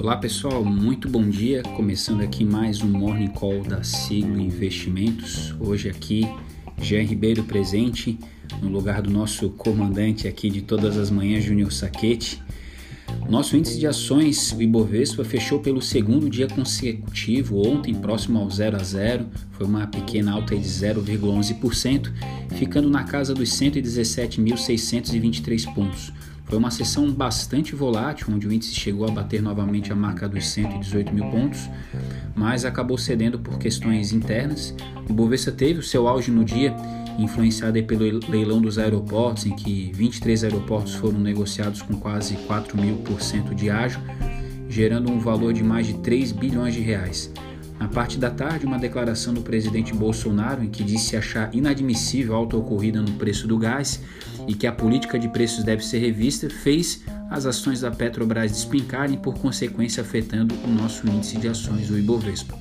Olá pessoal, muito bom dia. Começando aqui mais um Morning Call da Siglo Investimentos. Hoje aqui, Jean Ribeiro presente no lugar do nosso comandante aqui de todas as manhãs, Júnior Saquete. Nosso índice de ações, o Ibovespa, fechou pelo segundo dia consecutivo, ontem próximo ao 0 a 0, foi uma pequena alta de 0,11%, ficando na casa dos 117.623 pontos. Foi uma sessão bastante volátil, onde o índice chegou a bater novamente a marca dos 118 mil pontos, mas acabou cedendo por questões internas. O Bovespa teve o seu auge no dia, influenciado pelo leilão dos aeroportos, em que 23 aeroportos foram negociados com quase 4 mil por cento de ágio, gerando um valor de mais de 3 bilhões de reais. Na parte da tarde, uma declaração do presidente Bolsonaro em que disse achar inadmissível a alta ocorrida no preço do gás e que a política de preços deve ser revista, fez as ações da Petrobras despincarem por consequência afetando o nosso índice de ações, o Ibovespa.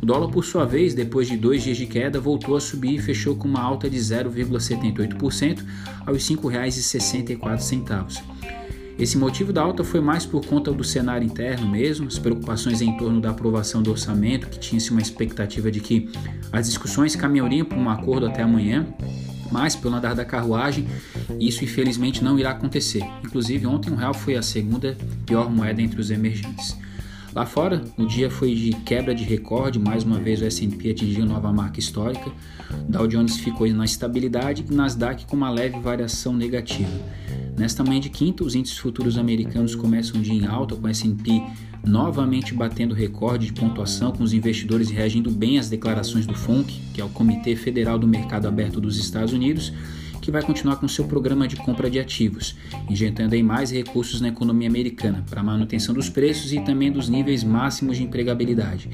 O dólar, por sua vez, depois de dois dias de queda, voltou a subir e fechou com uma alta de 0,78% aos R$ 5,64. Esse motivo da alta foi mais por conta do cenário interno mesmo, as preocupações em torno da aprovação do orçamento, que tinha-se uma expectativa de que as discussões caminhariam para um acordo até amanhã, mas pelo andar da carruagem, isso infelizmente não irá acontecer. Inclusive, ontem o real foi a segunda pior moeda entre os emergentes. Lá fora, o dia foi de quebra de recorde, mais uma vez o S&P atingiu nova marca histórica, Dow Jones ficou na estabilidade e Nasdaq com uma leve variação negativa. Nesta manhã de quinta, os índices futuros americanos começam o dia em alta, com o S&P novamente batendo recorde de pontuação, com os investidores reagindo bem às declarações do FONC, que é o Comitê Federal do Mercado Aberto dos Estados Unidos, que vai continuar com seu programa de compra de ativos, injetando aí mais recursos na economia americana para manutenção dos preços e também dos níveis máximos de empregabilidade.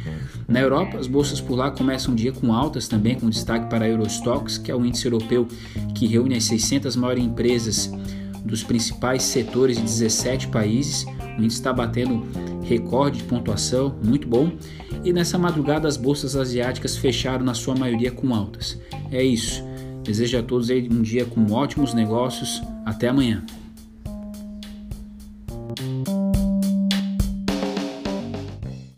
Na Europa, as bolsas por lá começam o dia com altas também, com destaque para a Eurostox, que é o índice europeu que reúne as 600 maiores empresas dos principais setores de 17 países. O índice está batendo recorde de pontuação, muito bom. E nessa madrugada as bolsas asiáticas fecharam na sua maioria com altas. É isso. Desejo a todos um dia com ótimos negócios. Até amanhã.